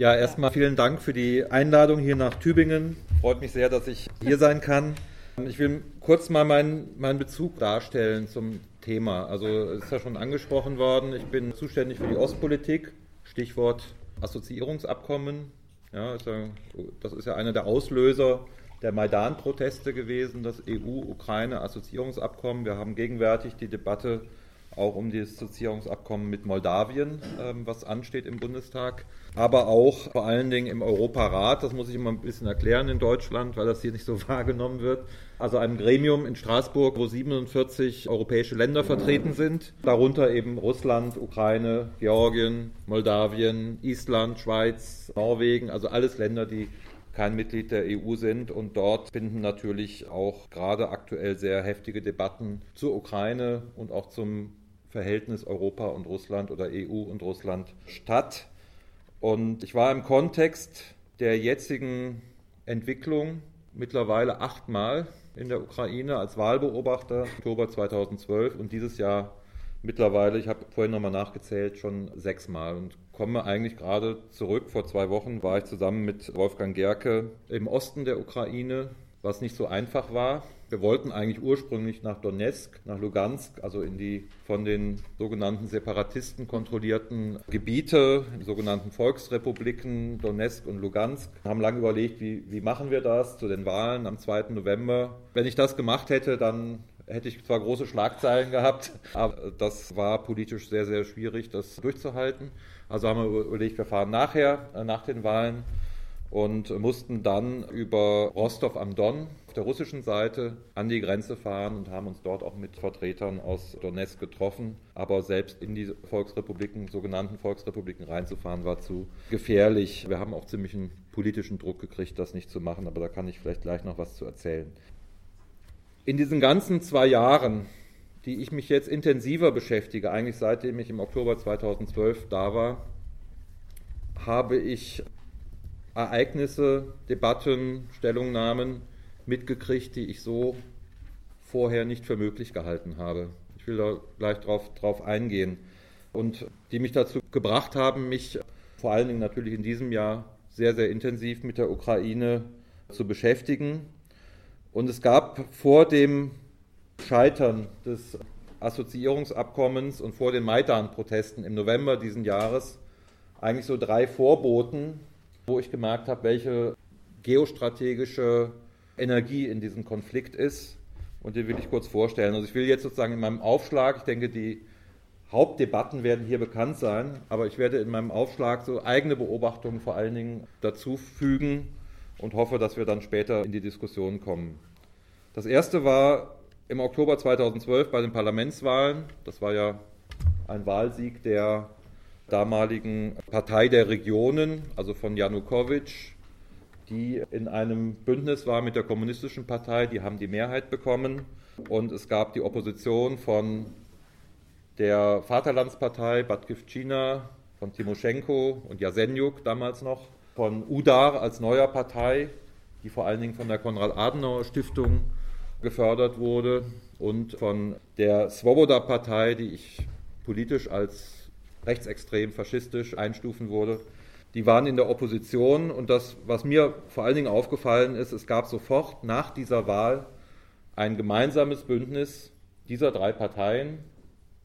Ja, erstmal vielen Dank für die Einladung hier nach Tübingen. Freut mich sehr, dass ich hier sein kann. Ich will kurz mal meinen, meinen Bezug darstellen zum Thema. Also es ist ja schon angesprochen worden, ich bin zuständig für die Ostpolitik, Stichwort Assoziierungsabkommen. Ja, ist ja, das ist ja einer der Auslöser der Maidan-Proteste gewesen, das EU-Ukraine-Assoziierungsabkommen. Wir haben gegenwärtig die Debatte auch um das Assoziierungsabkommen mit Moldawien, ähm, was ansteht im Bundestag, aber auch vor allen Dingen im Europarat. Das muss ich immer ein bisschen erklären in Deutschland, weil das hier nicht so wahrgenommen wird. Also einem Gremium in Straßburg, wo 47 europäische Länder vertreten sind, darunter eben Russland, Ukraine, Georgien, Moldawien, Island, Schweiz, Norwegen, also alles Länder, die kein Mitglied der EU sind. Und dort finden natürlich auch gerade aktuell sehr heftige Debatten zur Ukraine und auch zum Verhältnis Europa und Russland oder EU und Russland statt. Und ich war im Kontext der jetzigen Entwicklung mittlerweile achtmal in der Ukraine als Wahlbeobachter, Oktober 2012 und dieses Jahr mittlerweile, ich habe vorhin nochmal nachgezählt, schon sechsmal und komme eigentlich gerade zurück. Vor zwei Wochen war ich zusammen mit Wolfgang Gerke im Osten der Ukraine, was nicht so einfach war. Wir wollten eigentlich ursprünglich nach Donetsk, nach Lugansk, also in die von den sogenannten Separatisten kontrollierten Gebiete, die sogenannten Volksrepubliken Donetsk und Lugansk. Wir haben lange überlegt, wie, wie machen wir das zu den Wahlen am 2. November. Wenn ich das gemacht hätte, dann hätte ich zwar große Schlagzeilen gehabt, aber das war politisch sehr, sehr schwierig, das durchzuhalten. Also haben wir überlegt, wir fahren nachher, äh, nach den Wahlen und mussten dann über Rostov am Don auf der russischen Seite an die Grenze fahren und haben uns dort auch mit Vertretern aus Donetsk getroffen. Aber selbst in die Volksrepubliken, sogenannten Volksrepubliken reinzufahren, war zu gefährlich. Wir haben auch ziemlich einen politischen Druck gekriegt, das nicht zu machen, aber da kann ich vielleicht gleich noch was zu erzählen. In diesen ganzen zwei Jahren, die ich mich jetzt intensiver beschäftige, eigentlich seitdem ich im Oktober 2012 da war, habe ich Ereignisse, Debatten, Stellungnahmen mitgekriegt, die ich so vorher nicht für möglich gehalten habe. Ich will da gleich drauf, drauf eingehen. Und die mich dazu gebracht haben, mich vor allen Dingen natürlich in diesem Jahr sehr, sehr intensiv mit der Ukraine zu beschäftigen. Und es gab vor dem Scheitern des Assoziierungsabkommens und vor den Maidan-Protesten im November diesen Jahres eigentlich so drei Vorboten, wo ich gemerkt habe, welche geostrategische Energie in diesem Konflikt ist. Und die will ich kurz vorstellen. Also ich will jetzt sozusagen in meinem Aufschlag, ich denke, die Hauptdebatten werden hier bekannt sein, aber ich werde in meinem Aufschlag so eigene Beobachtungen vor allen Dingen dazu fügen und hoffe, dass wir dann später in die Diskussion kommen. Das erste war im Oktober 2012 bei den Parlamentswahlen. Das war ja ein Wahlsieg der damaligen Partei der Regionen, also von Janukowitsch, die in einem Bündnis war mit der Kommunistischen Partei. Die haben die Mehrheit bekommen. Und es gab die Opposition von der Vaterlandspartei Batkivchina, von Timoschenko und Jasenjuk damals noch, von UDAR als neuer Partei, die vor allen Dingen von der Konrad-Adenauer-Stiftung gefördert wurde, und von der Svoboda-Partei, die ich politisch als rechtsextrem, faschistisch einstufen wurde. Die waren in der Opposition und das, was mir vor allen Dingen aufgefallen ist, es gab sofort nach dieser Wahl ein gemeinsames Bündnis dieser drei Parteien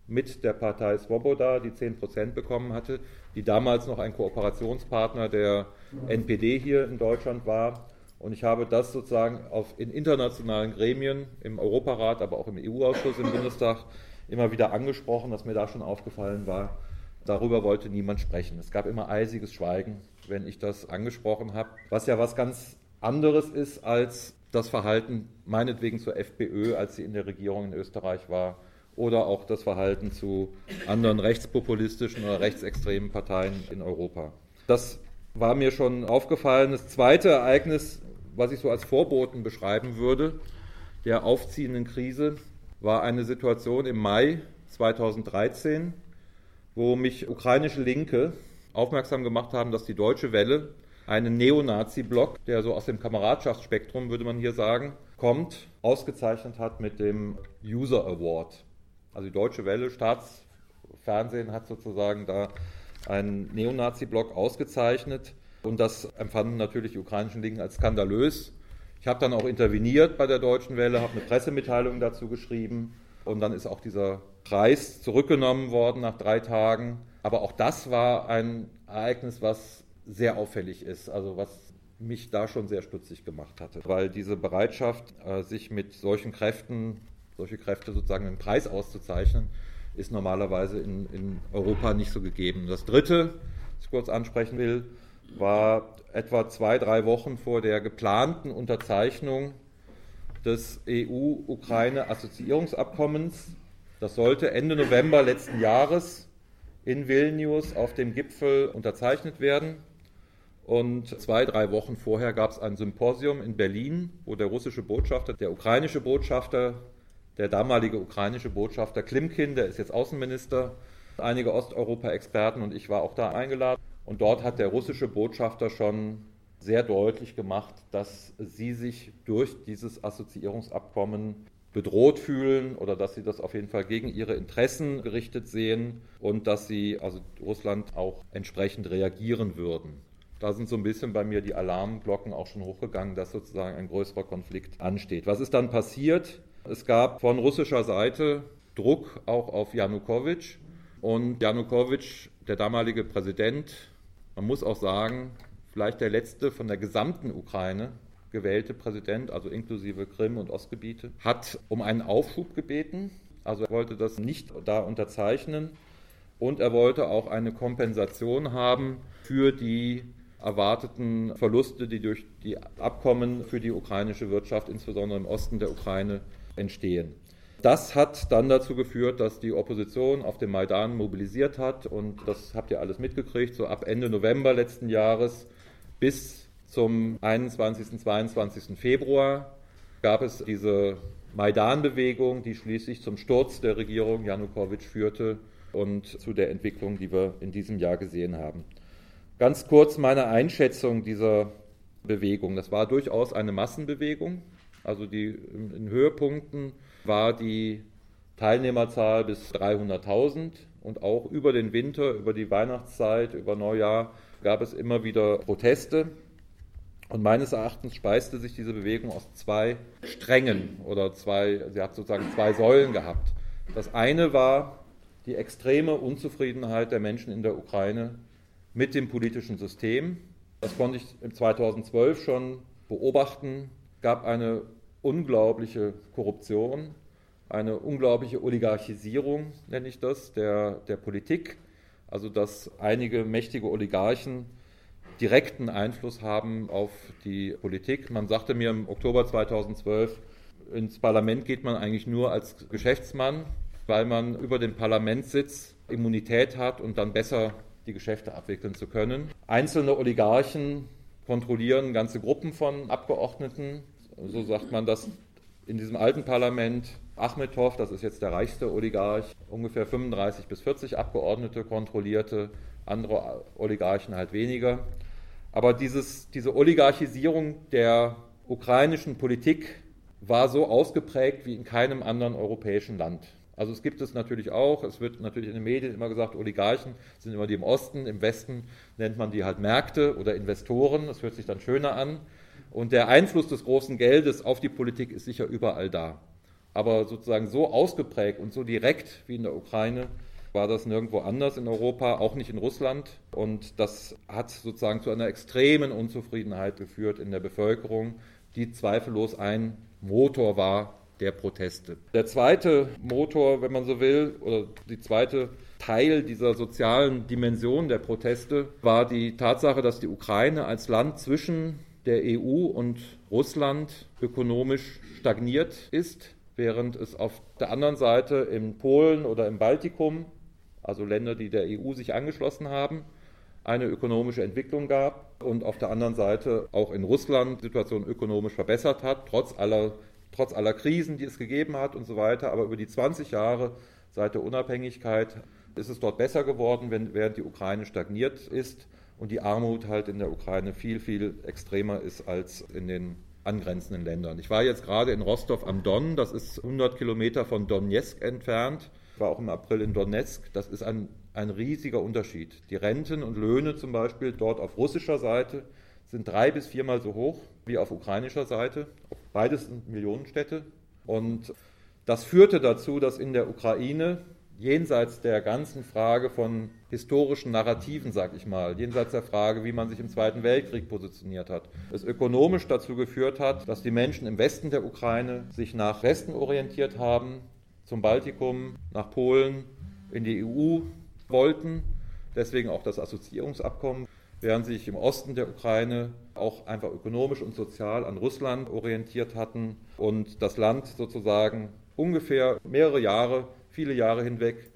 mit der Partei Svoboda, die 10 Prozent bekommen hatte, die damals noch ein Kooperationspartner der NPD hier in Deutschland war. Und ich habe das sozusagen auf, in internationalen Gremien, im Europarat, aber auch im EU-Ausschuss im Bundestag immer wieder angesprochen, dass mir da schon aufgefallen war, darüber wollte niemand sprechen. Es gab immer eisiges Schweigen, wenn ich das angesprochen habe, was ja was ganz anderes ist als das Verhalten meinetwegen zur FPÖ, als sie in der Regierung in Österreich war, oder auch das Verhalten zu anderen rechtspopulistischen oder rechtsextremen Parteien in Europa. Das war mir schon aufgefallen. Das zweite Ereignis, was ich so als Vorboten beschreiben würde, der aufziehenden Krise, war eine Situation im Mai 2013, wo mich ukrainische Linke aufmerksam gemacht haben, dass die Deutsche Welle einen Neonazi-Block, der so aus dem Kameradschaftsspektrum, würde man hier sagen, kommt, ausgezeichnet hat mit dem User Award. Also die Deutsche Welle, Staatsfernsehen hat sozusagen da einen Neonazi-Block ausgezeichnet. Und das empfanden natürlich die ukrainischen Linken als skandalös. Ich habe dann auch interveniert bei der Deutschen Welle, habe eine Pressemitteilung dazu geschrieben und dann ist auch dieser Preis zurückgenommen worden nach drei Tagen. Aber auch das war ein Ereignis, was sehr auffällig ist, also was mich da schon sehr stutzig gemacht hatte, weil diese Bereitschaft, äh, sich mit solchen Kräften, solche Kräfte sozusagen einen Preis auszuzeichnen, ist normalerweise in, in Europa nicht so gegeben. Das Dritte, was ich kurz ansprechen will, war etwa zwei, drei Wochen vor der geplanten Unterzeichnung des EU-Ukraine-Assoziierungsabkommens. Das sollte Ende November letzten Jahres in Vilnius auf dem Gipfel unterzeichnet werden. Und zwei, drei Wochen vorher gab es ein Symposium in Berlin, wo der russische Botschafter, der ukrainische Botschafter, der damalige ukrainische Botschafter Klimkin, der ist jetzt Außenminister, einige Osteuropa-Experten und ich war auch da eingeladen. Und dort hat der russische Botschafter schon sehr deutlich gemacht, dass sie sich durch dieses Assoziierungsabkommen bedroht fühlen oder dass sie das auf jeden Fall gegen ihre Interessen gerichtet sehen und dass sie, also Russland, auch entsprechend reagieren würden. Da sind so ein bisschen bei mir die Alarmglocken auch schon hochgegangen, dass sozusagen ein größerer Konflikt ansteht. Was ist dann passiert? Es gab von russischer Seite Druck auch auf Janukowitsch und Janukowitsch, der damalige Präsident, man muss auch sagen, vielleicht der letzte von der gesamten Ukraine gewählte Präsident, also inklusive Krim und Ostgebiete, hat um einen Aufschub gebeten. Also er wollte das nicht da unterzeichnen und er wollte auch eine Kompensation haben für die erwarteten Verluste, die durch die Abkommen für die ukrainische Wirtschaft, insbesondere im Osten der Ukraine, entstehen. Das hat dann dazu geführt, dass die Opposition auf dem Maidan mobilisiert hat und das habt ihr alles mitgekriegt, so ab Ende November letzten Jahres bis zum 21. 22. Februar gab es diese Maidan-Bewegung, die schließlich zum Sturz der Regierung Janukowitsch führte und zu der Entwicklung, die wir in diesem Jahr gesehen haben. Ganz kurz meine Einschätzung dieser Bewegung. Das war durchaus eine Massenbewegung. Also die in Höhepunkten war die Teilnehmerzahl bis 300.000 und auch über den Winter, über die Weihnachtszeit, über Neujahr gab es immer wieder Proteste. Und meines Erachtens speiste sich diese Bewegung aus zwei Strängen oder zwei, sie hat sozusagen zwei Säulen gehabt. Das eine war die extreme Unzufriedenheit der Menschen in der Ukraine mit dem politischen System. Das konnte ich 2012 schon beobachten. Es gab eine unglaubliche Korruption, eine unglaubliche Oligarchisierung, nenne ich das, der, der Politik. Also dass einige mächtige Oligarchen direkten Einfluss haben auf die Politik. Man sagte mir im Oktober 2012, ins Parlament geht man eigentlich nur als Geschäftsmann, weil man über den Parlamentssitz Immunität hat und dann besser die Geschäfte abwickeln zu können. Einzelne Oligarchen kontrollieren ganze Gruppen von Abgeordneten so sagt man das in diesem alten Parlament. Achmedov, das ist jetzt der reichste Oligarch, ungefähr 35 bis 40 Abgeordnete kontrollierte, andere Oligarchen halt weniger. Aber dieses, diese Oligarchisierung der ukrainischen Politik war so ausgeprägt wie in keinem anderen europäischen Land. Also es gibt es natürlich auch, es wird natürlich in den Medien immer gesagt, Oligarchen sind immer die im Osten, im Westen nennt man die halt Märkte oder Investoren, das hört sich dann schöner an. Und der Einfluss des großen Geldes auf die Politik ist sicher überall da. Aber sozusagen so ausgeprägt und so direkt wie in der Ukraine war das nirgendwo anders in Europa, auch nicht in Russland. Und das hat sozusagen zu einer extremen Unzufriedenheit geführt in der Bevölkerung, die zweifellos ein Motor war der Proteste. Der zweite Motor, wenn man so will, oder die zweite Teil dieser sozialen Dimension der Proteste war die Tatsache, dass die Ukraine als Land zwischen der EU und Russland ökonomisch stagniert ist, während es auf der anderen Seite in Polen oder im Baltikum, also Länder, die der EU sich angeschlossen haben, eine ökonomische Entwicklung gab und auf der anderen Seite auch in Russland die Situation ökonomisch verbessert hat, trotz aller, trotz aller Krisen, die es gegeben hat und so weiter. Aber über die 20 Jahre seit der Unabhängigkeit ist es dort besser geworden, während die Ukraine stagniert ist und die Armut halt in der Ukraine viel, viel extremer ist als in den angrenzenden Ländern. Ich war jetzt gerade in Rostov am Don, das ist 100 Kilometer von Donetsk entfernt. Ich war auch im April in Donetsk. Das ist ein ein riesiger Unterschied. Die Renten und Löhne zum Beispiel dort auf russischer Seite sind drei bis viermal so hoch wie auf ukrainischer Seite. Beides sind Millionenstädte. Und das führte dazu, dass in der Ukraine jenseits der ganzen Frage von historischen Narrativen, sag ich mal, jenseits der Frage, wie man sich im Zweiten Weltkrieg positioniert hat, es ökonomisch dazu geführt hat, dass die Menschen im Westen der Ukraine sich nach Westen orientiert haben, zum Baltikum, nach Polen, in die EU wollten, deswegen auch das Assoziierungsabkommen, während sich im Osten der Ukraine auch einfach ökonomisch und sozial an Russland orientiert hatten und das Land sozusagen ungefähr mehrere Jahre viele Jahre hinweg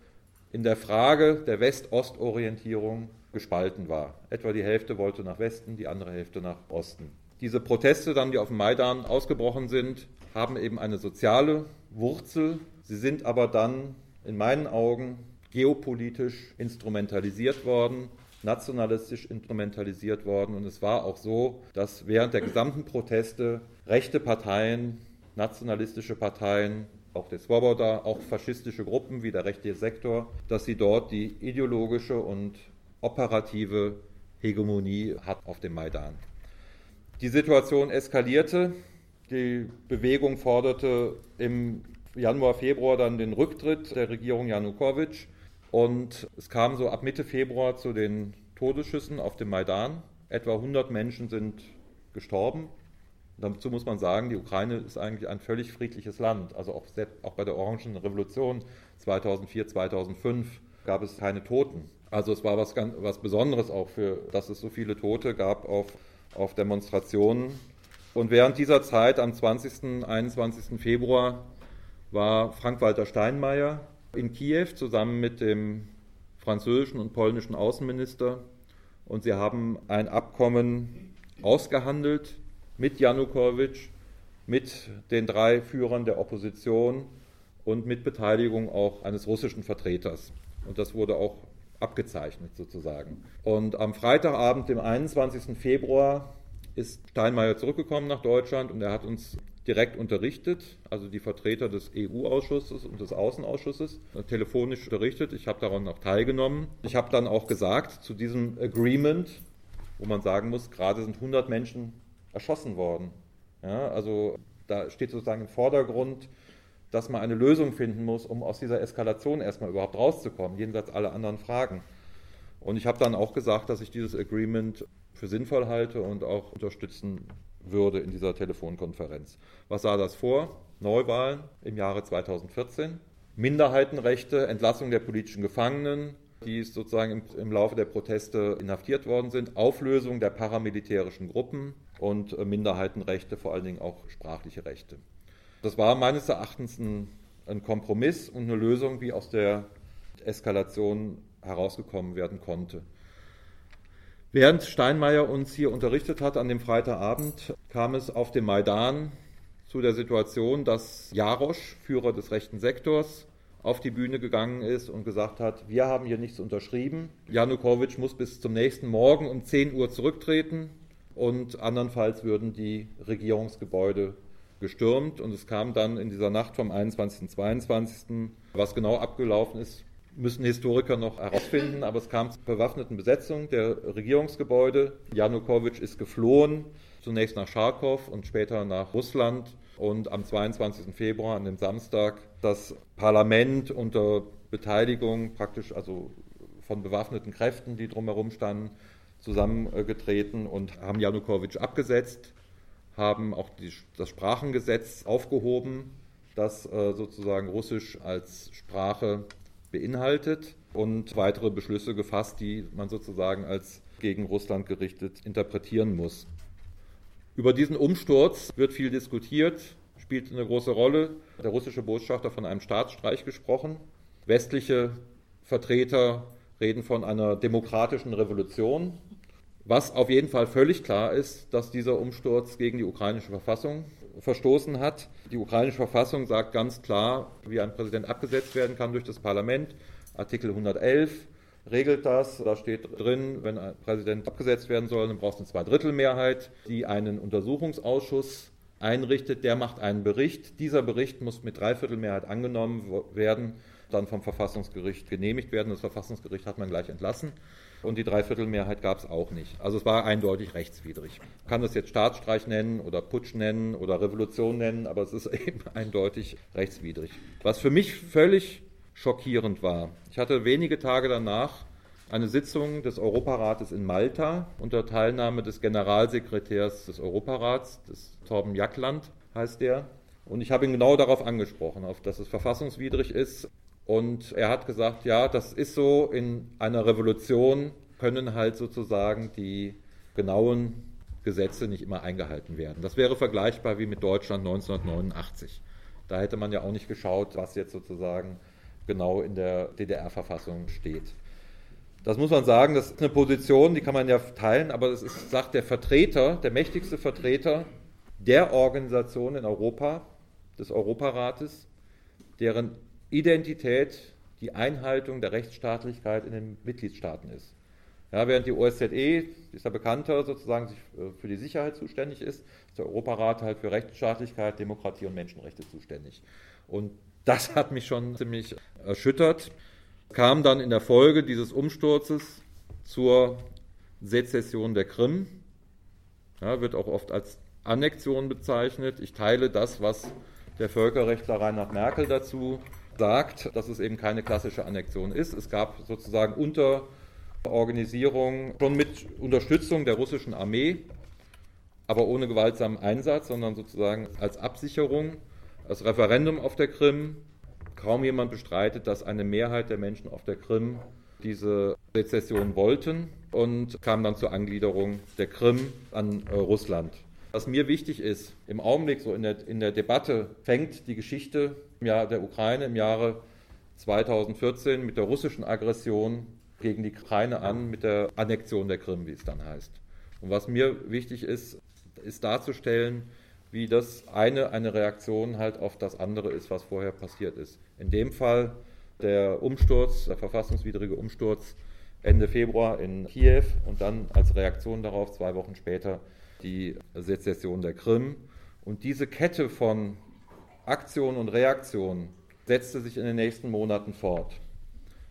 in der Frage der West-Ost-Orientierung gespalten war. Etwa die Hälfte wollte nach Westen, die andere Hälfte nach Osten. Diese Proteste dann, die auf dem Maidan ausgebrochen sind, haben eben eine soziale Wurzel. Sie sind aber dann in meinen Augen geopolitisch instrumentalisiert worden, nationalistisch instrumentalisiert worden. Und es war auch so, dass während der gesamten Proteste rechte Parteien, nationalistische Parteien auch der Swoboda, auch faschistische Gruppen wie der rechte Sektor, dass sie dort die ideologische und operative Hegemonie hat auf dem Maidan. Die Situation eskalierte. Die Bewegung forderte im Januar, Februar dann den Rücktritt der Regierung Janukowitsch. Und es kam so ab Mitte Februar zu den Todesschüssen auf dem Maidan. Etwa 100 Menschen sind gestorben. Dazu muss man sagen, die Ukraine ist eigentlich ein völlig friedliches Land. Also auch, auch bei der Orangen Revolution 2004, 2005 gab es keine Toten. Also es war was, ganz, was Besonderes auch für, dass es so viele Tote gab auf, auf Demonstrationen. Und während dieser Zeit, am 20., 21. Februar, war Frank-Walter Steinmeier in Kiew zusammen mit dem französischen und polnischen Außenminister. Und sie haben ein Abkommen ausgehandelt, mit Janukowitsch, mit den drei Führern der Opposition und mit Beteiligung auch eines russischen Vertreters. Und das wurde auch abgezeichnet sozusagen. Und am Freitagabend, dem 21. Februar, ist Steinmeier zurückgekommen nach Deutschland und er hat uns direkt unterrichtet, also die Vertreter des EU-Ausschusses und des Außenausschusses, telefonisch unterrichtet. Ich habe daran auch teilgenommen. Ich habe dann auch gesagt, zu diesem Agreement, wo man sagen muss, gerade sind 100 Menschen erschossen worden. Ja, also da steht sozusagen im Vordergrund, dass man eine Lösung finden muss, um aus dieser Eskalation erstmal überhaupt rauszukommen, jenseits aller anderen Fragen. Und ich habe dann auch gesagt, dass ich dieses Agreement für sinnvoll halte und auch unterstützen würde in dieser Telefonkonferenz. Was sah das vor? Neuwahlen im Jahre 2014, Minderheitenrechte, Entlassung der politischen Gefangenen, die sozusagen im, im Laufe der Proteste inhaftiert worden sind, Auflösung der paramilitärischen Gruppen, und äh, Minderheitenrechte, vor allen Dingen auch sprachliche Rechte. Das war meines Erachtens ein, ein Kompromiss und eine Lösung, wie aus der Eskalation herausgekommen werden konnte. Während Steinmeier uns hier unterrichtet hat an dem Freitagabend, kam es auf dem Maidan zu der Situation, dass Jarosch, Führer des rechten Sektors, auf die Bühne gegangen ist und gesagt hat, wir haben hier nichts unterschrieben. Janukowitsch muss bis zum nächsten Morgen um 10 Uhr zurücktreten und andernfalls würden die Regierungsgebäude gestürmt und es kam dann in dieser Nacht vom 21. und 22. Was genau abgelaufen ist, müssen Historiker noch herausfinden, aber es kam zur bewaffneten Besetzung der Regierungsgebäude. Janukowitsch ist geflohen, zunächst nach Charkow und später nach Russland und am 22. Februar, an dem Samstag, das Parlament unter Beteiligung praktisch also von bewaffneten Kräften, die drumherum standen, zusammengetreten und haben Janukowitsch abgesetzt, haben auch die, das Sprachengesetz aufgehoben, das äh, sozusagen Russisch als Sprache beinhaltet und weitere Beschlüsse gefasst, die man sozusagen als gegen Russland gerichtet interpretieren muss. Über diesen Umsturz wird viel diskutiert, spielt eine große Rolle. Der russische Botschafter von einem Staatsstreich gesprochen. Westliche Vertreter reden von einer demokratischen Revolution. Was auf jeden Fall völlig klar ist, dass dieser Umsturz gegen die ukrainische Verfassung verstoßen hat. Die ukrainische Verfassung sagt ganz klar, wie ein Präsident abgesetzt werden kann durch das Parlament. Artikel 111 regelt das. Da steht drin, wenn ein Präsident abgesetzt werden soll, dann braucht es eine Zweidrittelmehrheit, die einen Untersuchungsausschuss einrichtet. Der macht einen Bericht. Dieser Bericht muss mit Dreiviertelmehrheit angenommen werden, dann vom Verfassungsgericht genehmigt werden. Das Verfassungsgericht hat man gleich entlassen und die Dreiviertelmehrheit gab es auch nicht. Also es war eindeutig rechtswidrig. Man kann das jetzt Staatsstreich nennen oder Putsch nennen oder Revolution nennen, aber es ist eben eindeutig rechtswidrig. Was für mich völlig schockierend war, ich hatte wenige Tage danach eine Sitzung des Europarates in Malta unter Teilnahme des Generalsekretärs des Europarats, des Torben Jackland heißt der. Und ich habe ihn genau darauf angesprochen, auf dass es verfassungswidrig ist. Und er hat gesagt, ja, das ist so, in einer Revolution können halt sozusagen die genauen Gesetze nicht immer eingehalten werden. Das wäre vergleichbar wie mit Deutschland 1989. Da hätte man ja auch nicht geschaut, was jetzt sozusagen genau in der DDR-Verfassung steht. Das muss man sagen, das ist eine Position, die kann man ja teilen, aber das ist, sagt der Vertreter, der mächtigste Vertreter der Organisation in Europa, des Europarates, deren Identität die Einhaltung der Rechtsstaatlichkeit in den Mitgliedstaaten ist. Ja, während die OSZE, ist ja bekannter, sozusagen sich äh, für die Sicherheit zuständig ist, ist der Europarat halt für Rechtsstaatlichkeit, Demokratie und Menschenrechte zuständig. Und das hat mich schon ziemlich erschüttert kam dann in der Folge dieses Umsturzes zur Sezession der Krim. Ja, wird auch oft als Annexion bezeichnet. Ich teile das, was der Völkerrechtler Reinhard Merkel dazu sagt, dass es eben keine klassische Annexion ist. Es gab sozusagen Unterorganisierung schon mit Unterstützung der russischen Armee, aber ohne gewaltsamen Einsatz, sondern sozusagen als Absicherung. Das Referendum auf der Krim Kaum jemand bestreitet, dass eine Mehrheit der Menschen auf der Krim diese Sezession wollten und kam dann zur Angliederung der Krim an äh, Russland. Was mir wichtig ist, im Augenblick so in der, in der Debatte fängt die Geschichte Jahr der Ukraine im Jahre 2014 mit der russischen Aggression gegen die Ukraine an, mit der Annexion der Krim, wie es dann heißt. Und was mir wichtig ist, ist darzustellen, wie das eine eine Reaktion halt auf das andere ist, was vorher passiert ist. In dem Fall der Umsturz, der verfassungswidrige Umsturz Ende Februar in Kiew und dann als Reaktion darauf zwei Wochen später die Sezession der Krim. Und diese Kette von Aktion und Reaktion setzte sich in den nächsten Monaten fort.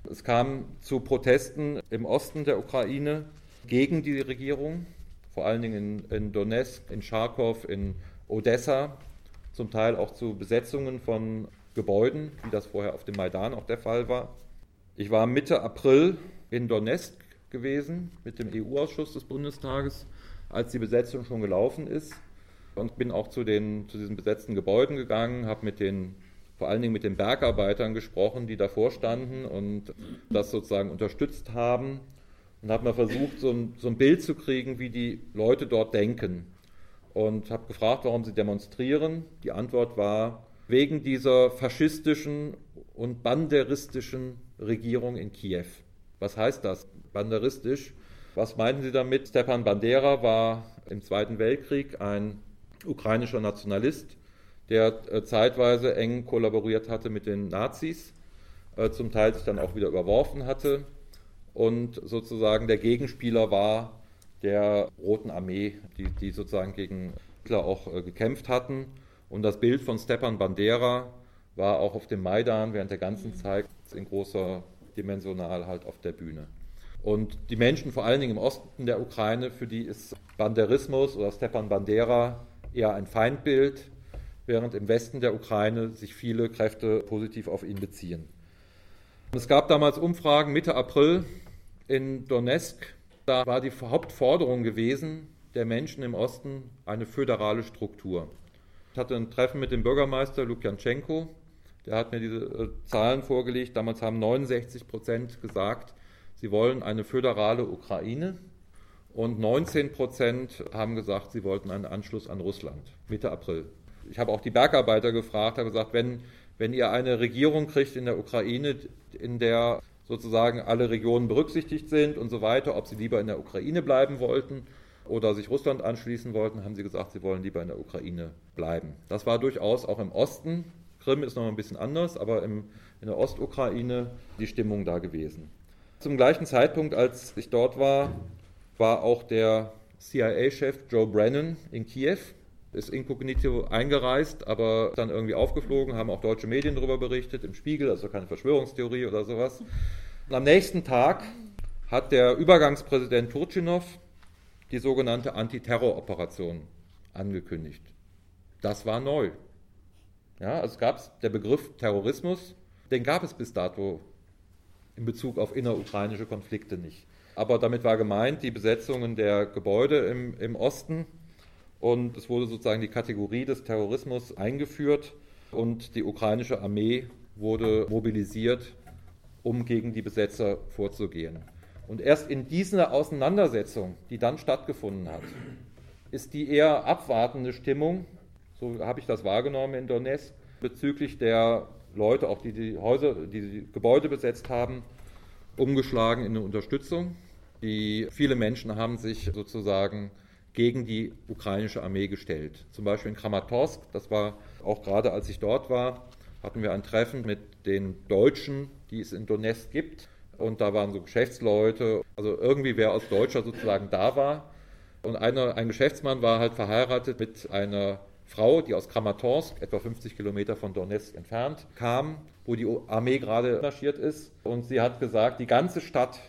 Es kam zu Protesten im Osten der Ukraine gegen die Regierung, vor allen Dingen in, in Donetsk, in Charkow, in Odessa, zum Teil auch zu Besetzungen von Gebäuden, wie das vorher auf dem Maidan auch der Fall war. Ich war Mitte April in Donetsk gewesen mit dem EU-Ausschuss des Bundestages, als die Besetzung schon gelaufen ist und bin auch zu, den, zu diesen besetzten Gebäuden gegangen, habe mit den vor allen Dingen mit den Bergarbeitern gesprochen, die davor standen und das sozusagen unterstützt haben und habe mal versucht, so ein, so ein Bild zu kriegen, wie die Leute dort denken und habe gefragt, warum sie demonstrieren. Die Antwort war, wegen dieser faschistischen und banderistischen Regierung in Kiew. Was heißt das, banderistisch? Was meinen Sie damit? Stepan Bandera war im Zweiten Weltkrieg ein ukrainischer Nationalist, der äh, zeitweise eng kollaboriert hatte mit den Nazis, äh, zum Teil sich dann auch wieder überworfen hatte und sozusagen der Gegenspieler war der Roten Armee, die, die sozusagen gegen Hitler auch äh, gekämpft hatten. Und das Bild von Stepan Bandera war auch auf dem Maidan während der ganzen Zeit in großer Dimensional halt auf der Bühne. Und die Menschen, vor allen Dingen im Osten der Ukraine, für die ist Banderismus oder Stepan Bandera eher ein Feindbild, während im Westen der Ukraine sich viele Kräfte positiv auf ihn beziehen. Es gab damals Umfragen Mitte April in Donetsk, da war die Hauptforderung gewesen der Menschen im Osten eine föderale Struktur. Ich hatte ein Treffen mit dem Bürgermeister Lukjanenko, der hat mir diese äh, Zahlen vorgelegt. Damals haben 69 Prozent gesagt, sie wollen eine föderale Ukraine und 19 Prozent haben gesagt, sie wollten einen Anschluss an Russland, Mitte April. Ich habe auch die Bergarbeiter gefragt, habe gesagt, wenn, wenn ihr eine Regierung kriegt in der Ukraine, in der sozusagen alle Regionen berücksichtigt sind und so weiter, ob sie lieber in der Ukraine bleiben wollten oder sich Russland anschließen wollten, haben sie gesagt, sie wollen lieber in der Ukraine bleiben. Das war durchaus auch im Osten, Krim ist noch ein bisschen anders, aber im, in der Ostukraine die Stimmung da gewesen. Zum gleichen Zeitpunkt, als ich dort war, war auch der CIA-Chef Joe Brennan in Kiew. ist inkognito eingereist, aber dann irgendwie aufgeflogen, haben auch deutsche Medien darüber berichtet, im Spiegel, also keine Verschwörungstheorie oder sowas. Und am nächsten Tag hat der Übergangspräsident Turchinov die sogenannte Antiterroroperation angekündigt. Das war neu. Ja, also gab es der Begriff Terrorismus, den gab es bis dato in Bezug auf innerukrainische Konflikte nicht. Aber damit war gemeint die Besetzungen der Gebäude im, im Osten und es wurde sozusagen die Kategorie des Terrorismus eingeführt und die ukrainische Armee wurde mobilisiert, um gegen die Besetzer vorzugehen. Und erst in dieser Auseinandersetzung, die dann stattgefunden hat, ist die eher abwartende Stimmung, so habe ich das wahrgenommen in Donetsk, bezüglich der Leute, auch die die Häuser, die, die Gebäude besetzt haben, umgeschlagen in eine Unterstützung. Die, viele Menschen haben sich sozusagen gegen die ukrainische Armee gestellt. Zum Beispiel in Kramatorsk, das war auch gerade als ich dort war, hatten wir ein Treffen mit den Deutschen, die es in Donetsk gibt. Und da waren so Geschäftsleute, also irgendwie wer aus Deutscher sozusagen da war. Und einer, ein Geschäftsmann war halt verheiratet mit einer Frau, die aus Kramatorsk, etwa 50 Kilometer von Donetsk entfernt, kam, wo die Armee gerade marschiert ist. Und sie hat gesagt, die ganze Stadt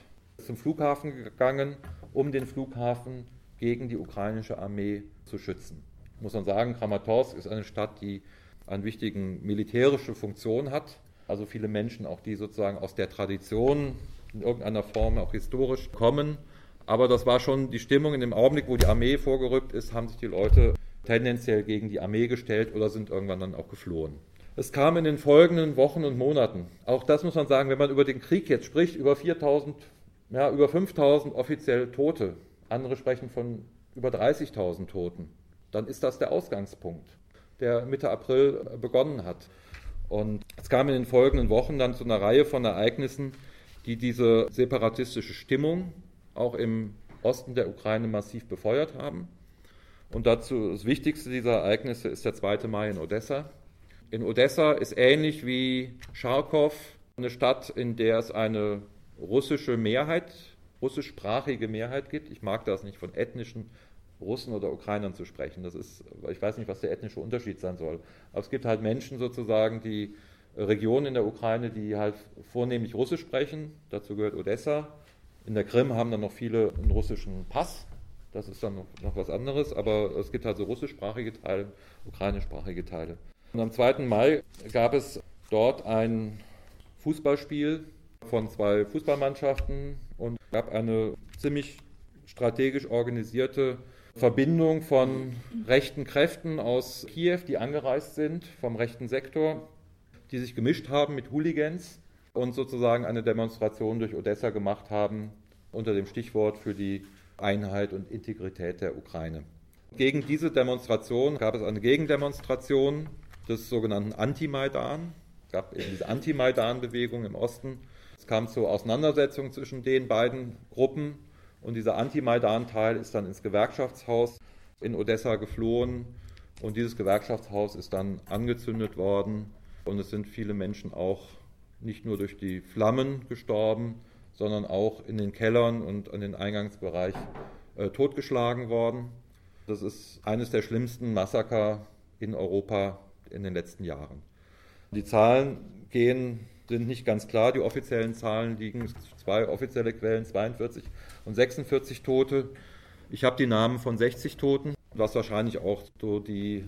zum Flughafen gegangen, um den Flughafen gegen die ukrainische Armee zu schützen. Muss man sagen, Kramatorsk ist eine Stadt, die eine wichtige militärische Funktion hat. Also viele Menschen, auch die sozusagen aus der Tradition in irgendeiner Form auch historisch kommen. Aber das war schon die Stimmung in dem Augenblick, wo die Armee vorgerückt ist, haben sich die Leute tendenziell gegen die Armee gestellt oder sind irgendwann dann auch geflohen. Es kam in den folgenden Wochen und Monaten, auch das muss man sagen, wenn man über den Krieg jetzt spricht, über 4000, ja, über 5000 offiziell Tote andere sprechen von über 30.000 Toten, dann ist das der Ausgangspunkt, der Mitte April begonnen hat. Und es kam in den folgenden Wochen dann zu einer Reihe von Ereignissen, die diese separatistische Stimmung auch im Osten der Ukraine massiv befeuert haben. Und dazu das Wichtigste dieser Ereignisse ist der 2. Mai in Odessa. In Odessa ist ähnlich wie Charkow eine Stadt, in der es eine russische Mehrheit russischsprachige Mehrheit gibt. Ich mag das nicht von ethnischen Russen oder Ukrainern zu sprechen. Das ist, ich weiß nicht, was der ethnische Unterschied sein soll. Aber es gibt halt Menschen sozusagen, die Regionen in der Ukraine, die halt vornehmlich Russisch sprechen. Dazu gehört Odessa. In der Krim haben dann noch viele einen russischen Pass. Das ist dann noch, noch was anderes. Aber es gibt halt so russischsprachige Teile, ukrainischsprachige Teile. Und am 2. Mai gab es dort ein Fußballspiel von zwei Fußballmannschaften und gab eine ziemlich strategisch organisierte Verbindung von rechten Kräften aus Kiew, die angereist sind vom rechten Sektor, die sich gemischt haben mit Hooligans und sozusagen eine Demonstration durch Odessa gemacht haben unter dem Stichwort für die Einheit und Integrität der Ukraine. Gegen diese Demonstration gab es eine Gegendemonstration des sogenannten Anti-Maidan. Es gab eben diese Anti-Maidan-Bewegung im Osten kam zu Auseinandersetzungen zwischen den beiden Gruppen und dieser Anti-Maidan-Teil ist dann ins Gewerkschaftshaus in Odessa geflohen und dieses Gewerkschaftshaus ist dann angezündet worden und es sind viele Menschen auch nicht nur durch die Flammen gestorben, sondern auch in den Kellern und an den Eingangsbereich äh, totgeschlagen worden. Das ist eines der schlimmsten Massaker in Europa in den letzten Jahren. Die Zahlen gehen sind nicht ganz klar. Die offiziellen Zahlen liegen, zwei offizielle Quellen, 42 und 46 Tote. Ich habe die Namen von 60 Toten, was wahrscheinlich auch so die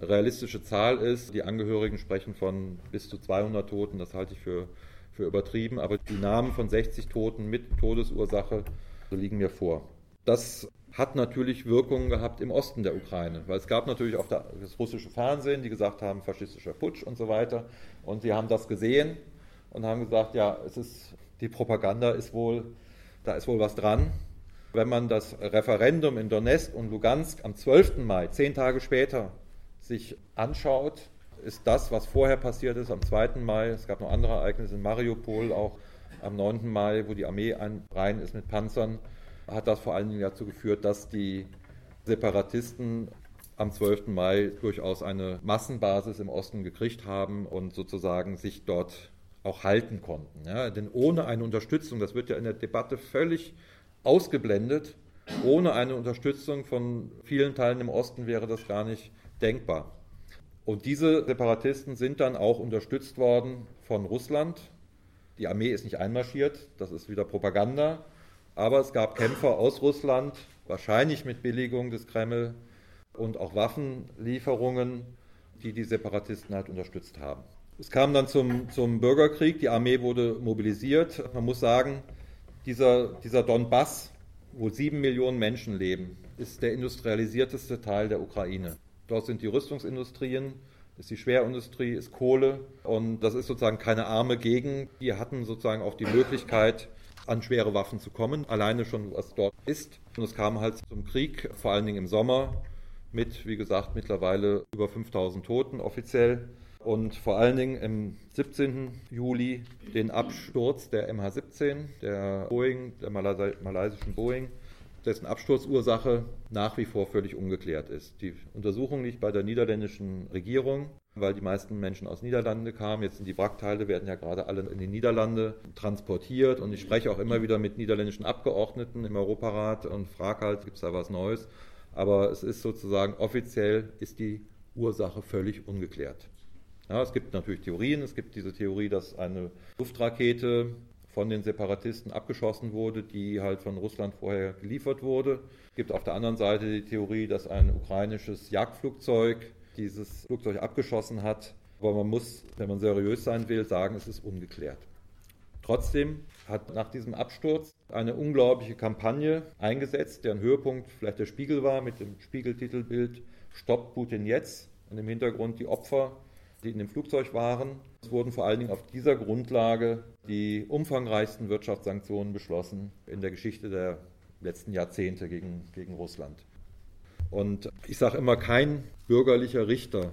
realistische Zahl ist. Die Angehörigen sprechen von bis zu 200 Toten, das halte ich für, für übertrieben, aber die Namen von 60 Toten mit Todesursache liegen mir vor. Das hat natürlich Wirkungen gehabt im Osten der Ukraine, weil es gab natürlich auch das russische Fernsehen, die gesagt haben, faschistischer Putsch und so weiter. Und sie haben das gesehen und haben gesagt, ja, es ist, die Propaganda ist wohl, da ist wohl was dran. Wenn man das Referendum in Donetsk und Lugansk am 12. Mai, zehn Tage später, sich anschaut, ist das, was vorher passiert ist, am 2. Mai, es gab noch andere Ereignisse in Mariupol, auch am 9. Mai, wo die Armee rein ist mit Panzern, hat das vor allen Dingen dazu geführt, dass die Separatisten am 12. Mai durchaus eine Massenbasis im Osten gekriegt haben und sozusagen sich dort auch halten konnten. Ja, denn ohne eine Unterstützung, das wird ja in der Debatte völlig ausgeblendet, Ohne eine Unterstützung von vielen Teilen im Osten wäre das gar nicht denkbar. Und diese Separatisten sind dann auch unterstützt worden von Russland. Die Armee ist nicht einmarschiert, das ist wieder Propaganda. Aber es gab Kämpfer aus Russland, wahrscheinlich mit Billigung des Kreml und auch Waffenlieferungen, die die Separatisten halt unterstützt haben. Es kam dann zum, zum Bürgerkrieg, die Armee wurde mobilisiert. Man muss sagen, dieser, dieser Donbass, wo sieben Millionen Menschen leben, ist der industrialisierteste Teil der Ukraine. Dort sind die Rüstungsindustrien, ist die Schwerindustrie, ist Kohle und das ist sozusagen keine arme Gegend. Die hatten sozusagen auch die Möglichkeit, an schwere Waffen zu kommen, alleine schon was dort ist. Und es kam halt zum Krieg, vor allen Dingen im Sommer, mit, wie gesagt, mittlerweile über 5000 Toten offiziell. Und vor allen Dingen im 17. Juli den Absturz der MH17, der Boeing, der malaysischen Boeing, dessen Absturzursache nach wie vor völlig ungeklärt ist. Die Untersuchung liegt bei der niederländischen Regierung, weil die meisten Menschen aus Niederlande kamen. Jetzt sind die Wrackteile, werden ja gerade alle in die Niederlande transportiert. Und ich spreche auch immer wieder mit niederländischen Abgeordneten im Europarat und frage halt, gibt es da was Neues? Aber es ist sozusagen offiziell ist die Ursache völlig ungeklärt. Ja, es gibt natürlich Theorien. Es gibt diese Theorie, dass eine Luftrakete von den Separatisten abgeschossen wurde, die halt von Russland vorher geliefert wurde. Es gibt auf der anderen Seite die Theorie, dass ein ukrainisches Jagdflugzeug dieses Flugzeug abgeschossen hat. Aber man muss, wenn man seriös sein will, sagen, es ist ungeklärt. Trotzdem hat nach diesem Absturz eine unglaubliche Kampagne eingesetzt, deren Höhepunkt vielleicht der Spiegel war mit dem Spiegeltitelbild Stopp Putin jetzt und im Hintergrund die Opfer die in dem Flugzeug waren. Es wurden vor allen Dingen auf dieser Grundlage die umfangreichsten Wirtschaftssanktionen beschlossen in der Geschichte der letzten Jahrzehnte gegen, gegen Russland. Und ich sage immer, kein bürgerlicher Richter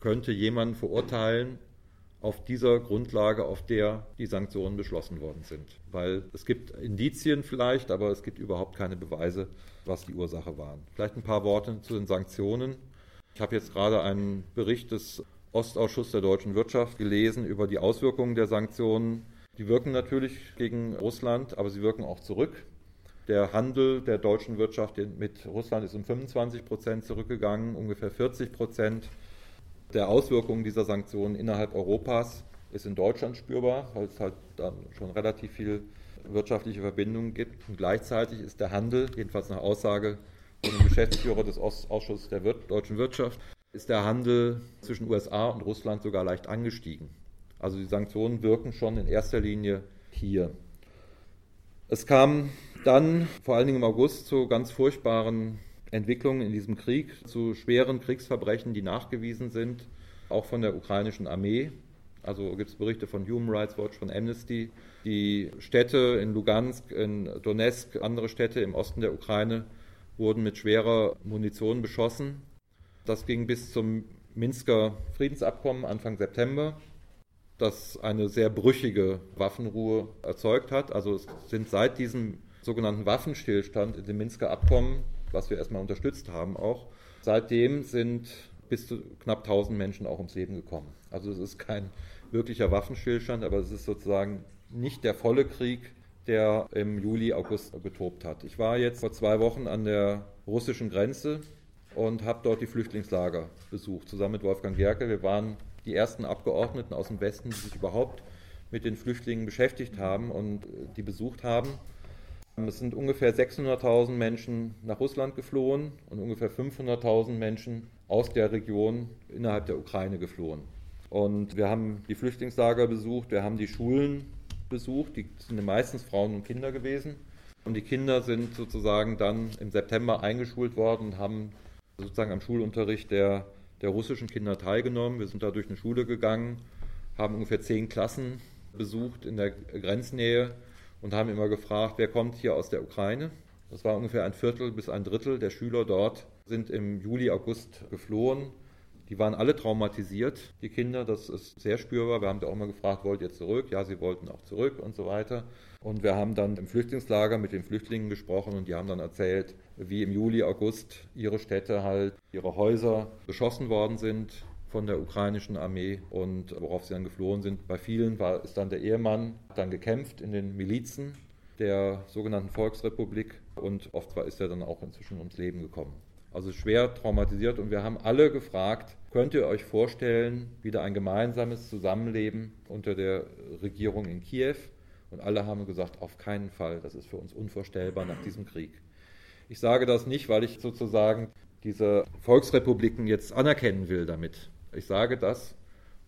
könnte jemanden verurteilen auf dieser Grundlage, auf der die Sanktionen beschlossen worden sind. Weil es gibt Indizien vielleicht, aber es gibt überhaupt keine Beweise, was die Ursache waren. Vielleicht ein paar Worte zu den Sanktionen. Ich habe jetzt gerade einen Bericht des Ostausschuss der deutschen Wirtschaft gelesen über die Auswirkungen der Sanktionen. Die wirken natürlich gegen Russland, aber sie wirken auch zurück. Der Handel der deutschen Wirtschaft mit Russland ist um 25 Prozent zurückgegangen, ungefähr 40 Prozent der Auswirkungen dieser Sanktionen innerhalb Europas ist in Deutschland spürbar, weil es halt dann schon relativ viel wirtschaftliche Verbindungen gibt. Und gleichzeitig ist der Handel, jedenfalls nach Aussage von dem Geschäftsführer des Ausschusses der deutschen Wirtschaft, ist der Handel zwischen USA und Russland sogar leicht angestiegen. Also die Sanktionen wirken schon in erster Linie hier. Es kam dann vor allen Dingen im August zu ganz furchtbaren Entwicklungen in diesem Krieg, zu schweren Kriegsverbrechen, die nachgewiesen sind, auch von der ukrainischen Armee. Also gibt es Berichte von Human Rights Watch, von Amnesty. Die Städte in Lugansk, in Donetsk, andere Städte im Osten der Ukraine wurden mit schwerer Munition beschossen. Das ging bis zum Minsker Friedensabkommen Anfang September, das eine sehr brüchige Waffenruhe erzeugt hat. Also es sind seit diesem sogenannten Waffenstillstand in dem Minsker Abkommen, was wir erstmal unterstützt haben auch, seitdem sind bis zu knapp 1000 Menschen auch ums Leben gekommen. Also es ist kein wirklicher Waffenstillstand, aber es ist sozusagen nicht der volle Krieg, der im Juli, August getobt hat. Ich war jetzt vor zwei Wochen an der russischen Grenze und habe dort die Flüchtlingslager besucht, zusammen mit Wolfgang Gerke. Wir waren die ersten Abgeordneten aus dem Westen, die sich überhaupt mit den Flüchtlingen beschäftigt haben und die besucht haben. Es sind ungefähr 600.000 Menschen nach Russland geflohen und ungefähr 500.000 Menschen aus der Region innerhalb der Ukraine geflohen. Und wir haben die Flüchtlingslager besucht, wir haben die Schulen besucht, die sind meistens Frauen und Kinder gewesen. Und die Kinder sind sozusagen dann im September eingeschult worden und haben sozusagen am Schulunterricht der, der russischen Kinder teilgenommen. Wir sind da durch eine Schule gegangen, haben ungefähr zehn Klassen besucht in der Grenznähe und haben immer gefragt, wer kommt hier aus der Ukraine. Das war ungefähr ein Viertel bis ein Drittel der Schüler dort, sind im Juli, August geflohen. Die waren alle traumatisiert, die Kinder, das ist sehr spürbar. Wir haben da auch mal gefragt, wollt ihr zurück? Ja, sie wollten auch zurück und so weiter. Und wir haben dann im Flüchtlingslager mit den Flüchtlingen gesprochen und die haben dann erzählt, wie im Juli, August ihre Städte halt, ihre Häuser beschossen worden sind von der ukrainischen Armee und worauf sie dann geflohen sind. Bei vielen war es dann der Ehemann, dann gekämpft in den Milizen, der sogenannten Volksrepublik und oft ist er dann auch inzwischen ums Leben gekommen. Also schwer traumatisiert und wir haben alle gefragt, könnt ihr euch vorstellen, wieder ein gemeinsames Zusammenleben unter der Regierung in Kiew? Und alle haben gesagt, auf keinen Fall, das ist für uns unvorstellbar nach diesem Krieg. Ich sage das nicht, weil ich sozusagen diese Volksrepubliken jetzt anerkennen will damit. Ich sage das,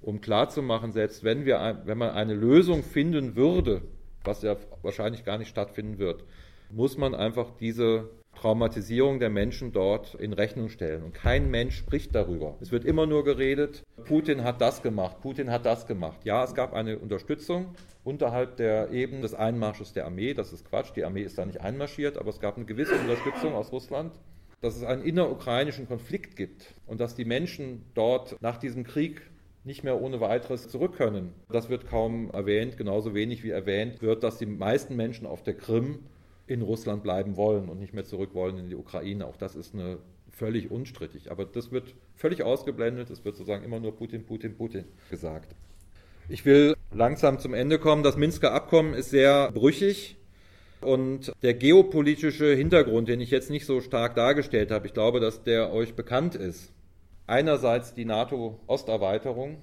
um klarzumachen, selbst wenn, wir, wenn man eine Lösung finden würde, was ja wahrscheinlich gar nicht stattfinden wird, muss man einfach diese Traumatisierung der Menschen dort in Rechnung stellen. Und kein Mensch spricht darüber. Es wird immer nur geredet, Putin hat das gemacht, Putin hat das gemacht. Ja, es gab eine Unterstützung unterhalb der Ebene des Einmarsches der Armee. Das ist Quatsch, die Armee ist da nicht einmarschiert, aber es gab eine gewisse Unterstützung aus Russland. Dass es einen innerukrainischen Konflikt gibt und dass die Menschen dort nach diesem Krieg nicht mehr ohne weiteres zurück können. Das wird kaum erwähnt, genauso wenig wie erwähnt wird, dass die meisten Menschen auf der Krim in Russland bleiben wollen und nicht mehr zurück wollen in die Ukraine. Auch das ist eine völlig unstrittig. Aber das wird völlig ausgeblendet. Es wird sozusagen immer nur Putin, Putin, Putin gesagt. Ich will langsam zum Ende kommen. Das Minsker Abkommen ist sehr brüchig. Und der geopolitische Hintergrund, den ich jetzt nicht so stark dargestellt habe, ich glaube, dass der euch bekannt ist. Einerseits die NATO-Osterweiterung,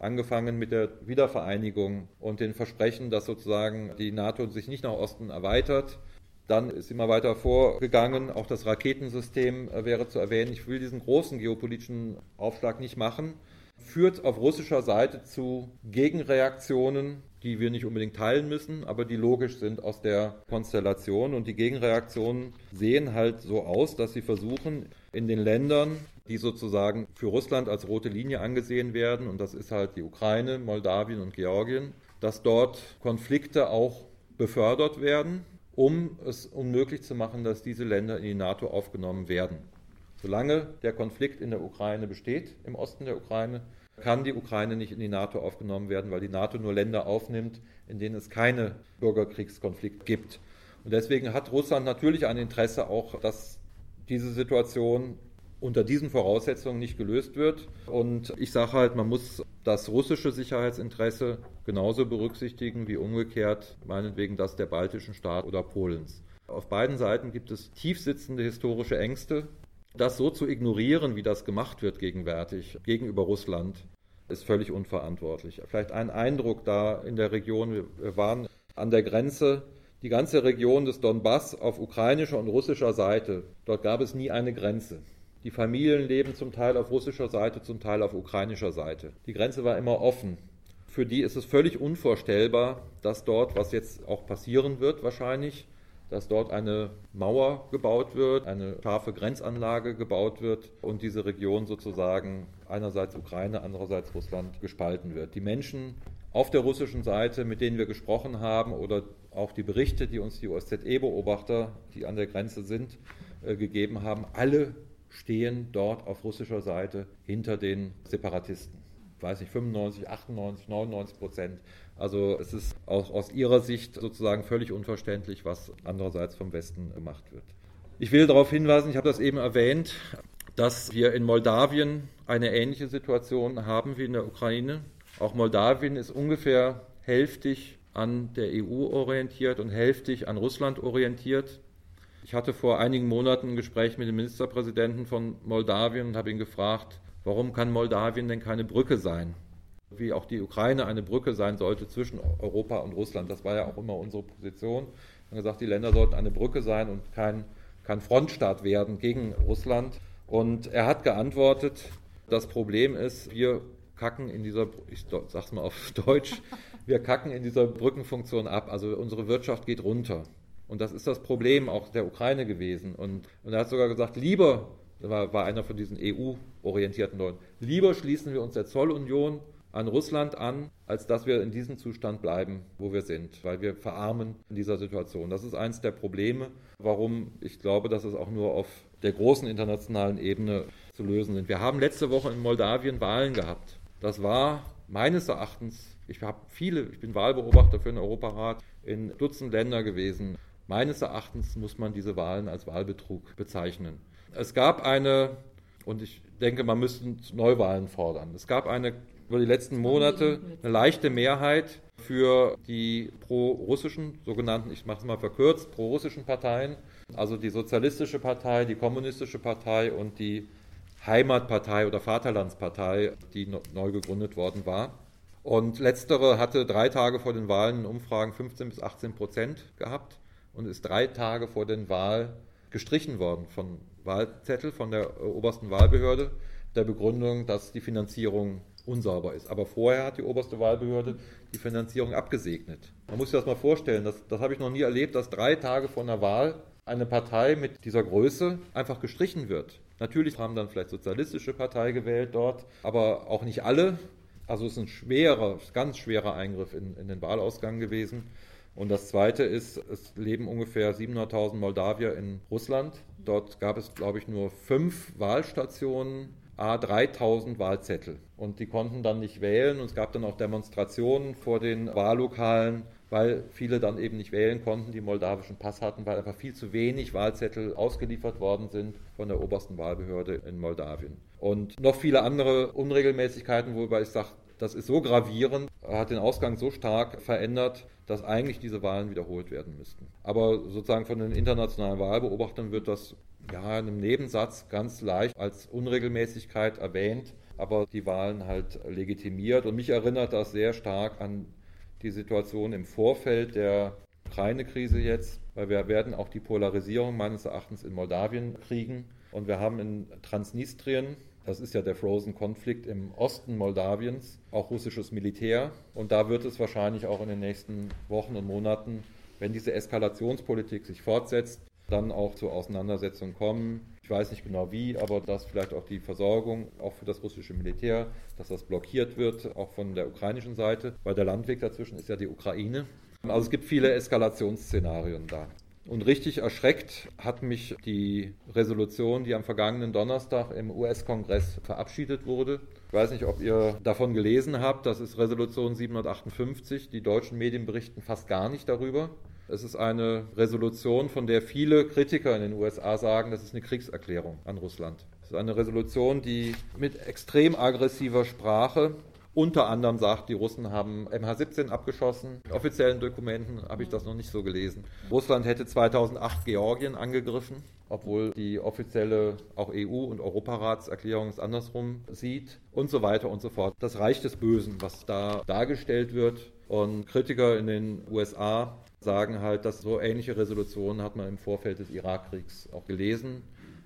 angefangen mit der Wiedervereinigung und den Versprechen, dass sozusagen die NATO sich nicht nach Osten erweitert, dann ist immer weiter vorgegangen, auch das Raketensystem äh, wäre zu erwähnen. Ich will diesen großen geopolitischen Aufschlag nicht machen. Führt auf russischer Seite zu Gegenreaktionen, die wir nicht unbedingt teilen müssen, aber die logisch sind aus der Konstellation. Und die Gegenreaktionen sehen halt so aus, dass sie versuchen, in den Ländern, die sozusagen für Russland als rote Linie angesehen werden, und das ist halt die Ukraine, Moldawien und Georgien, dass dort Konflikte auch befördert werden um es unmöglich zu machen, dass diese Länder in die NATO aufgenommen werden. Solange der Konflikt in der Ukraine besteht, im Osten der Ukraine, kann die Ukraine nicht in die NATO aufgenommen werden, weil die NATO nur Länder aufnimmt, in denen es keine Bürgerkriegskonflikt gibt. Und deswegen hat Russland natürlich ein Interesse auch, dass diese Situation unter diesen Voraussetzungen nicht gelöst wird. Und ich sage halt, man muss das russische Sicherheitsinteresse genauso berücksichtigen wie umgekehrt meinetwegen das der baltischen Staaten oder Polens. Auf beiden Seiten gibt es tiefsitzende historische Ängste. Das so zu ignorieren, wie das gemacht wird gegenwärtig gegenüber Russland, ist völlig unverantwortlich. Vielleicht ein Eindruck da in der Region. Wir waren an der Grenze die ganze Region des Donbass auf ukrainischer und russischer Seite. Dort gab es nie eine Grenze. Die Familien leben zum Teil auf russischer Seite, zum Teil auf ukrainischer Seite. Die Grenze war immer offen. Für die ist es völlig unvorstellbar, dass dort, was jetzt auch passieren wird wahrscheinlich, dass dort eine Mauer gebaut wird, eine scharfe Grenzanlage gebaut wird und diese Region sozusagen einerseits Ukraine, andererseits Russland gespalten wird. Die Menschen auf der russischen Seite, mit denen wir gesprochen haben, oder auch die Berichte, die uns die OSZE-Beobachter, die an der Grenze sind, äh, gegeben haben, alle stehen dort auf russischer Seite hinter den Separatisten. Ich weiß nicht, 95, 98, 99 Prozent. Also es ist auch aus ihrer Sicht sozusagen völlig unverständlich, was andererseits vom Westen gemacht wird. Ich will darauf hinweisen, ich habe das eben erwähnt, dass wir in Moldawien eine ähnliche Situation haben wie in der Ukraine. Auch Moldawien ist ungefähr hälftig an der EU orientiert und hälftig an Russland orientiert. Ich hatte vor einigen Monaten ein Gespräch mit dem Ministerpräsidenten von Moldawien und habe ihn gefragt, warum kann Moldawien denn keine Brücke sein? Wie auch die Ukraine eine Brücke sein sollte zwischen Europa und Russland. Das war ja auch immer unsere Position. Wir haben gesagt, die Länder sollten eine Brücke sein und kein, kein Frontstaat werden gegen Russland. Und er hat geantwortet, das Problem ist, wir kacken in dieser, ich sag's mal auf Deutsch, wir kacken in dieser Brückenfunktion ab. Also unsere Wirtschaft geht runter. Und das ist das Problem auch der Ukraine gewesen. Und, und er hat sogar gesagt, lieber, war, war einer von diesen EU-orientierten Leuten, lieber schließen wir uns der Zollunion an Russland an, als dass wir in diesem Zustand bleiben, wo wir sind, weil wir verarmen in dieser Situation. Das ist eines der Probleme, warum ich glaube, dass es auch nur auf der großen internationalen Ebene zu lösen sind. Wir haben letzte Woche in Moldawien Wahlen gehabt. Das war meines Erachtens, ich habe viele, ich bin Wahlbeobachter für den Europarat in Dutzend Länder gewesen. Meines Erachtens muss man diese Wahlen als Wahlbetrug bezeichnen. Es gab eine, und ich denke, man müsste Neuwahlen fordern. Es gab eine über die letzten Monate eine leichte Mehrheit für die pro-russischen, sogenannten, ich mache es mal verkürzt, pro-russischen Parteien, also die Sozialistische Partei, die Kommunistische Partei und die Heimatpartei oder Vaterlandspartei, die neu gegründet worden war. Und letztere hatte drei Tage vor den Wahlen in Umfragen 15 bis 18 Prozent gehabt und ist drei Tage vor den Wahlen gestrichen worden von Wahlzettel von der obersten Wahlbehörde der Begründung, dass die Finanzierung unsauber ist. Aber vorher hat die oberste Wahlbehörde die Finanzierung abgesegnet. Man muss sich das mal vorstellen, das, das habe ich noch nie erlebt, dass drei Tage vor einer Wahl eine Partei mit dieser Größe einfach gestrichen wird. Natürlich haben dann vielleicht sozialistische Partei gewählt dort, aber auch nicht alle. Also es ist ein schwerer, ganz schwerer Eingriff in, in den Wahlausgang gewesen. Und das Zweite ist, es leben ungefähr 700.000 Moldawier in Russland. Dort gab es, glaube ich, nur fünf Wahlstationen, a 3000 Wahlzettel. Und die konnten dann nicht wählen. Und es gab dann auch Demonstrationen vor den Wahllokalen, weil viele dann eben nicht wählen konnten, die moldawischen Pass hatten, weil einfach viel zu wenig Wahlzettel ausgeliefert worden sind von der obersten Wahlbehörde in Moldawien. Und noch viele andere Unregelmäßigkeiten, wobei ich sage, das ist so gravierend, hat den Ausgang so stark verändert, dass eigentlich diese Wahlen wiederholt werden müssten. Aber sozusagen von den internationalen Wahlbeobachtern wird das ja in einem Nebensatz ganz leicht als Unregelmäßigkeit erwähnt, aber die Wahlen halt legitimiert. Und mich erinnert das sehr stark an die Situation im Vorfeld der Ukraine-Krise jetzt, weil wir werden auch die Polarisierung meines Erachtens in Moldawien kriegen. Und wir haben in Transnistrien das ist ja der Frozen-Konflikt im Osten Moldawiens, auch russisches Militär. Und da wird es wahrscheinlich auch in den nächsten Wochen und Monaten, wenn diese Eskalationspolitik sich fortsetzt, dann auch zu Auseinandersetzungen kommen. Ich weiß nicht genau wie, aber dass vielleicht auch die Versorgung, auch für das russische Militär, dass das blockiert wird, auch von der ukrainischen Seite, weil der Landweg dazwischen ist ja die Ukraine. Also es gibt viele Eskalationsszenarien da. Und richtig erschreckt hat mich die Resolution, die am vergangenen Donnerstag im US-Kongress verabschiedet wurde. Ich weiß nicht, ob ihr davon gelesen habt. Das ist Resolution 758. Die deutschen Medien berichten fast gar nicht darüber. Es ist eine Resolution, von der viele Kritiker in den USA sagen, das ist eine Kriegserklärung an Russland. Es ist eine Resolution, die mit extrem aggressiver Sprache unter anderem sagt, die Russen haben MH17 abgeschossen. In offiziellen Dokumenten habe ich das noch nicht so gelesen. Russland hätte 2008 Georgien angegriffen, obwohl die offizielle auch EU- und Europaratserklärung es andersrum sieht und so weiter und so fort. Das Reich des Bösen, was da dargestellt wird. Und Kritiker in den USA sagen halt, dass so ähnliche Resolutionen hat man im Vorfeld des Irakkriegs auch gelesen.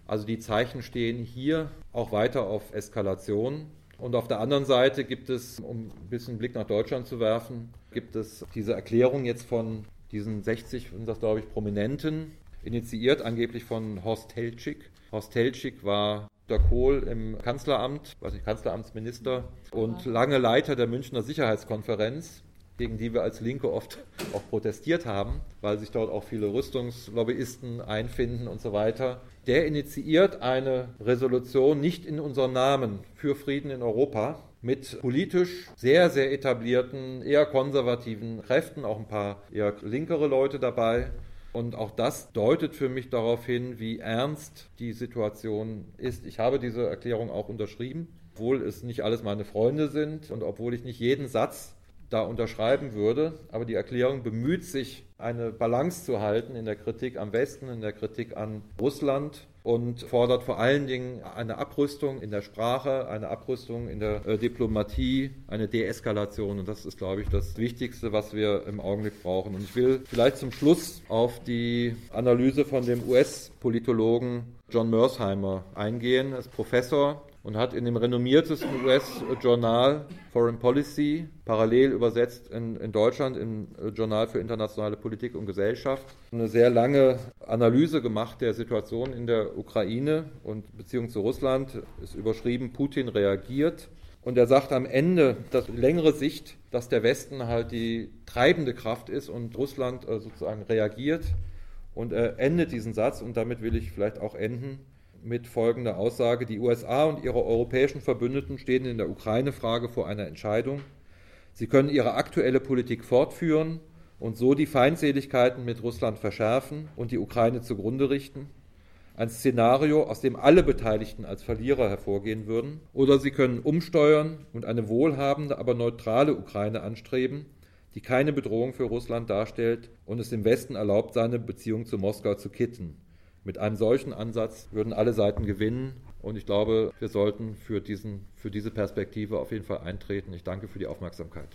Also die Zeichen stehen hier auch weiter auf Eskalation. Und auf der anderen Seite gibt es, um ein bisschen Blick nach Deutschland zu werfen, gibt es diese Erklärung jetzt von diesen 60, sind das glaube ich, Prominenten, initiiert angeblich von Horst Helschig. Horst Helschig war der Kohl im Kanzleramt, weiß nicht, Kanzleramtsminister und lange Leiter der Münchner Sicherheitskonferenz gegen die wir als Linke oft auch protestiert haben, weil sich dort auch viele Rüstungslobbyisten einfinden und so weiter. Der initiiert eine Resolution nicht in unserem Namen für Frieden in Europa mit politisch sehr, sehr etablierten, eher konservativen Kräften, auch ein paar eher linkere Leute dabei. Und auch das deutet für mich darauf hin, wie ernst die Situation ist. Ich habe diese Erklärung auch unterschrieben, obwohl es nicht alles meine Freunde sind und obwohl ich nicht jeden Satz da unterschreiben würde. Aber die Erklärung bemüht sich, eine Balance zu halten in der Kritik am Westen, in der Kritik an Russland und fordert vor allen Dingen eine Abrüstung in der Sprache, eine Abrüstung in der äh, Diplomatie, eine Deeskalation. Und das ist, glaube ich, das Wichtigste, was wir im Augenblick brauchen. Und ich will vielleicht zum Schluss auf die Analyse von dem US-Politologen John Mersheimer eingehen. Er ist Professor und hat in dem renommiertesten US-Journal Foreign Policy, parallel übersetzt in, in Deutschland im Journal für internationale Politik und Gesellschaft, eine sehr lange Analyse gemacht der Situation in der Ukraine und Beziehung zu Russland, ist überschrieben, Putin reagiert. Und er sagt am Ende, dass längere Sicht, dass der Westen halt die treibende Kraft ist und Russland äh, sozusagen reagiert. Und er endet diesen Satz, und damit will ich vielleicht auch enden, mit folgender Aussage, die USA und ihre europäischen Verbündeten stehen in der Ukraine-Frage vor einer Entscheidung. Sie können ihre aktuelle Politik fortführen und so die Feindseligkeiten mit Russland verschärfen und die Ukraine zugrunde richten. ein Szenario, aus dem alle Beteiligten als Verlierer hervorgehen würden. Oder sie können umsteuern und eine wohlhabende, aber neutrale Ukraine anstreben, die keine Bedrohung für Russland darstellt und es dem Westen erlaubt, seine Beziehung zu Moskau zu kitten. Mit einem solchen Ansatz würden alle Seiten gewinnen und ich glaube, wir sollten für, diesen, für diese Perspektive auf jeden Fall eintreten. Ich danke für die Aufmerksamkeit.